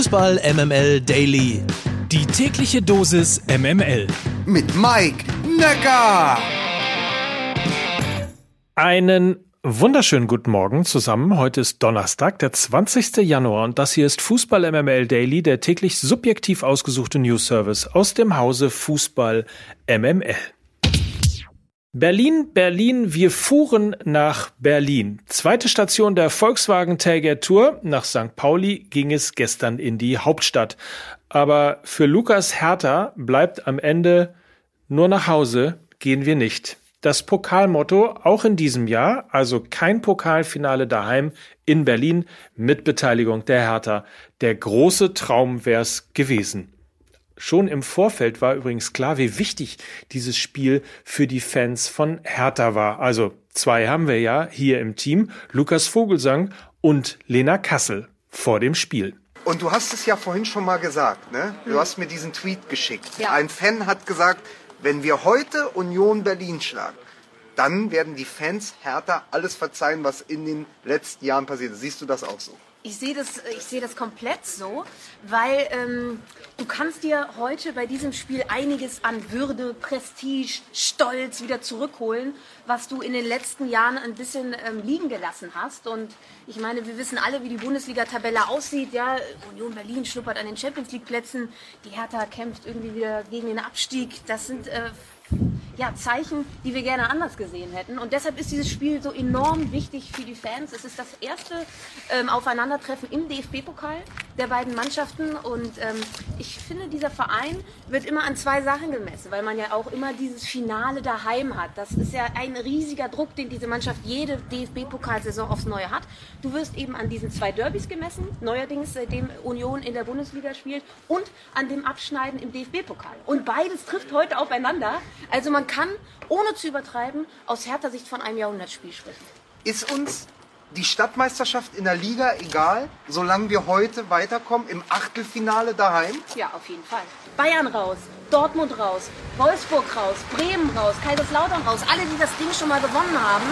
Fußball MML Daily. Die tägliche Dosis MML. Mit Mike Necker. Einen wunderschönen guten Morgen zusammen. Heute ist Donnerstag, der 20. Januar und das hier ist Fußball MML Daily, der täglich subjektiv ausgesuchte News Service aus dem Hause Fußball MML. Berlin, Berlin, wir fuhren nach Berlin. Zweite Station der Volkswagen Tailgate Tour. Nach St. Pauli ging es gestern in die Hauptstadt. Aber für Lukas Hertha bleibt am Ende nur nach Hause gehen wir nicht. Das Pokalmotto auch in diesem Jahr, also kein Pokalfinale daheim in Berlin mit Beteiligung der Hertha. Der große Traum wär's gewesen. Schon im Vorfeld war übrigens klar, wie wichtig dieses Spiel für die Fans von Hertha war. Also zwei haben wir ja hier im Team, Lukas Vogelsang und Lena Kassel vor dem Spiel. Und du hast es ja vorhin schon mal gesagt, ne? Du hast mir diesen Tweet geschickt. Ja. Ein Fan hat gesagt, wenn wir heute Union Berlin schlagen, dann werden die Fans Hertha alles verzeihen, was in den letzten Jahren passiert ist. Siehst du das auch so? Ich sehe das, ich sehe das komplett so, weil ähm, du kannst dir heute bei diesem Spiel einiges an Würde, Prestige, Stolz wieder zurückholen, was du in den letzten Jahren ein bisschen ähm, liegen gelassen hast. Und ich meine, wir wissen alle, wie die Bundesliga-Tabelle aussieht. Ja, Union Berlin schnuppert an den Champions League-Plätzen, die Hertha kämpft irgendwie wieder gegen den Abstieg. Das sind äh, ja, Zeichen, die wir gerne anders gesehen hätten. Und deshalb ist dieses Spiel so enorm wichtig für die Fans. Es ist das erste ähm, Aufeinandertreffen im DFB-Pokal der beiden Mannschaften. Und ähm, ich finde, dieser Verein wird immer an zwei Sachen gemessen, weil man ja auch immer dieses Finale daheim hat. Das ist ja ein riesiger Druck, den diese Mannschaft jede DFB-Pokalsaison aufs Neue hat. Du wirst eben an diesen zwei Derbys gemessen, neuerdings seitdem Union in der Bundesliga spielt, und an dem Abschneiden im DFB-Pokal. Und beides trifft heute aufeinander. Also man kann, ohne zu übertreiben, aus härter Sicht von einem Jahrhundertspiel sprechen. Ist uns die Stadtmeisterschaft in der Liga egal, solange wir heute weiterkommen im Achtelfinale daheim? Ja, auf jeden Fall. Bayern raus, Dortmund raus, Wolfsburg raus, Bremen raus, Kaiserslautern raus, alle, die das Ding schon mal gewonnen haben.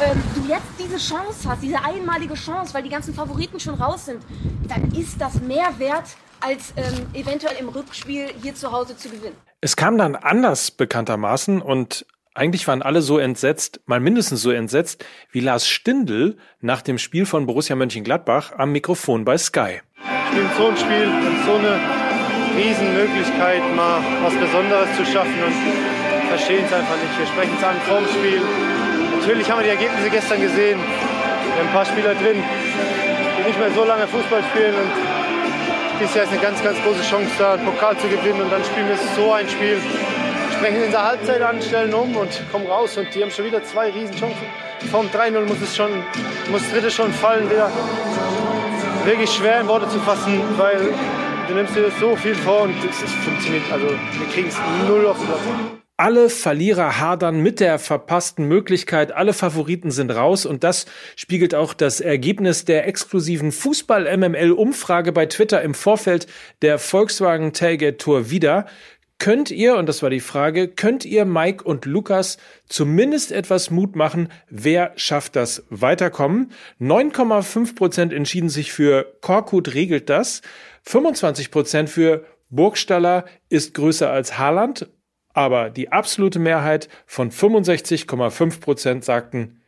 Ähm, du jetzt diese Chance hast, diese einmalige Chance, weil die ganzen Favoriten schon raus sind, dann ist das mehr wert, als ähm, eventuell im Rückspiel hier zu Hause zu gewinnen. Es kam dann anders bekanntermaßen und eigentlich waren alle so entsetzt, mal mindestens so entsetzt, wie Lars Stindl nach dem Spiel von Borussia Mönchengladbach am Mikrofon bei Sky. spielen so ein Spiel und so eine Riesenmöglichkeit, mal was Besonderes zu schaffen und verstehen es einfach nicht. Wir sprechen es an vorm Spiel. Natürlich haben wir die Ergebnisse gestern gesehen. Wir haben ein paar Spieler drin, die nicht mehr so lange Fußball spielen und dieses Jahr ist eine ganz, ganz große Chance da, einen Pokal zu gewinnen und dann spielen wir so ein Spiel. Sprechen in der Halbzeit an, stellen um und kommen raus und die haben schon wieder zwei Riesenchancen. Vom 3-0 muss es schon, muss dritte schon fallen wieder wirklich schwer in Worte zu fassen, weil du nimmst dir so viel vor und es funktioniert. Also wir kriegen es null auf den Platz. Alle Verlierer hadern mit der verpassten Möglichkeit. Alle Favoriten sind raus und das spiegelt auch das Ergebnis der exklusiven Fußball-MML-Umfrage bei Twitter im Vorfeld der Volkswagen Tailgate Tour wieder. Könnt ihr, und das war die Frage, könnt ihr Mike und Lukas zumindest etwas Mut machen? Wer schafft das Weiterkommen? 9,5 Prozent entschieden sich für Korkut regelt das. 25 Prozent für Burgstaller ist größer als Haaland. Aber die absolute Mehrheit von 65,5 Prozent sagten,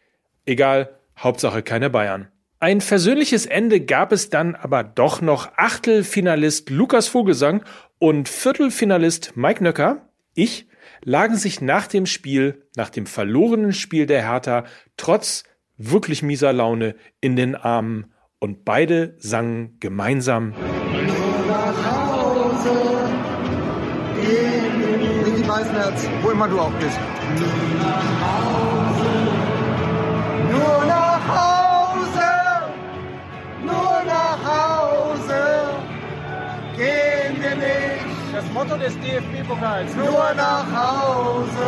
egal, Hauptsache keine Bayern. Ein versöhnliches Ende gab es dann aber doch noch. Achtelfinalist Lukas Vogelsang und Viertelfinalist Mike Nöcker, ich, lagen sich nach dem Spiel, nach dem verlorenen Spiel der Hertha, trotz wirklich mieser Laune in den Armen und beide sangen gemeinsam Ricky Weißenherz, wo immer du auch bist. Nur nach Hause, nur nach Hause gehen wir nicht. Das Motto des DFB-Pokals, Nur nach Hause,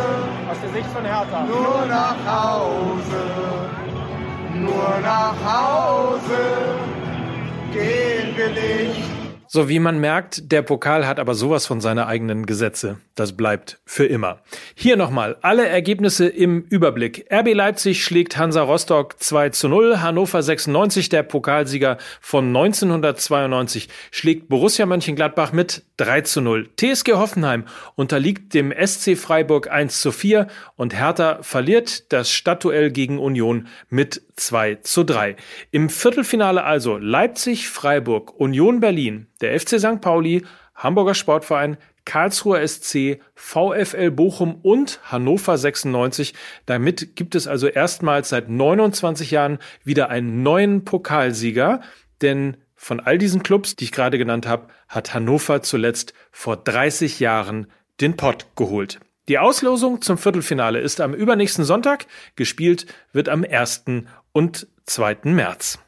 aus der Sicht von Hertha. nur nach Hause, nur nach Hause gehen wir nicht. So wie man merkt, der Pokal hat aber sowas von seine eigenen Gesetze. Das bleibt für immer. Hier nochmal alle Ergebnisse im Überblick. RB Leipzig schlägt Hansa Rostock 2 zu 0. Hannover 96, der Pokalsieger von 1992, schlägt Borussia Mönchengladbach mit 3 zu 0. TSG Hoffenheim unterliegt dem SC Freiburg 1 zu 4 und Hertha verliert das Stadtduell gegen Union mit 2 zu 3. Im Viertelfinale also Leipzig, Freiburg, Union Berlin, der FC St. Pauli, Hamburger Sportverein, Karlsruher SC, VfL Bochum und Hannover 96. Damit gibt es also erstmals seit 29 Jahren wieder einen neuen Pokalsieger, denn von all diesen Clubs, die ich gerade genannt habe, hat Hannover zuletzt vor 30 Jahren den Pott geholt. Die Auslosung zum Viertelfinale ist am übernächsten Sonntag, gespielt wird am 1. und 2. März.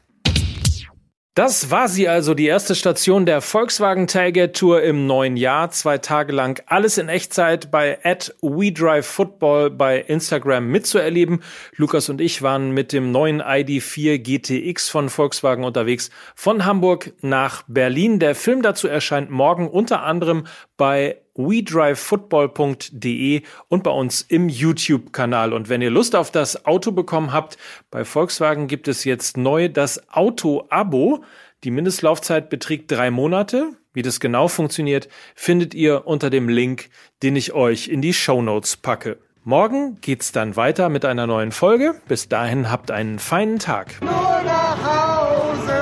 Das war sie also, die erste Station der Volkswagen Tailgate Tour im neuen Jahr. Zwei Tage lang alles in Echtzeit bei at WeDriveFootball bei Instagram mitzuerleben. Lukas und ich waren mit dem neuen ID4 GTX von Volkswagen unterwegs von Hamburg nach Berlin. Der Film dazu erscheint morgen unter anderem bei wedrivefootball.de und bei uns im YouTube-Kanal. Und wenn ihr Lust auf das Auto bekommen habt, bei Volkswagen gibt es jetzt neu das Auto-Abo. Die Mindestlaufzeit beträgt drei Monate. Wie das genau funktioniert, findet ihr unter dem Link, den ich euch in die Show Notes packe. Morgen geht's dann weiter mit einer neuen Folge. Bis dahin habt einen feinen Tag. Nur nach Hause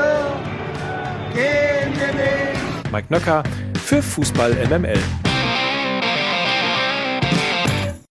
gehen wir nicht. Mike Nöcker für Fußball MML.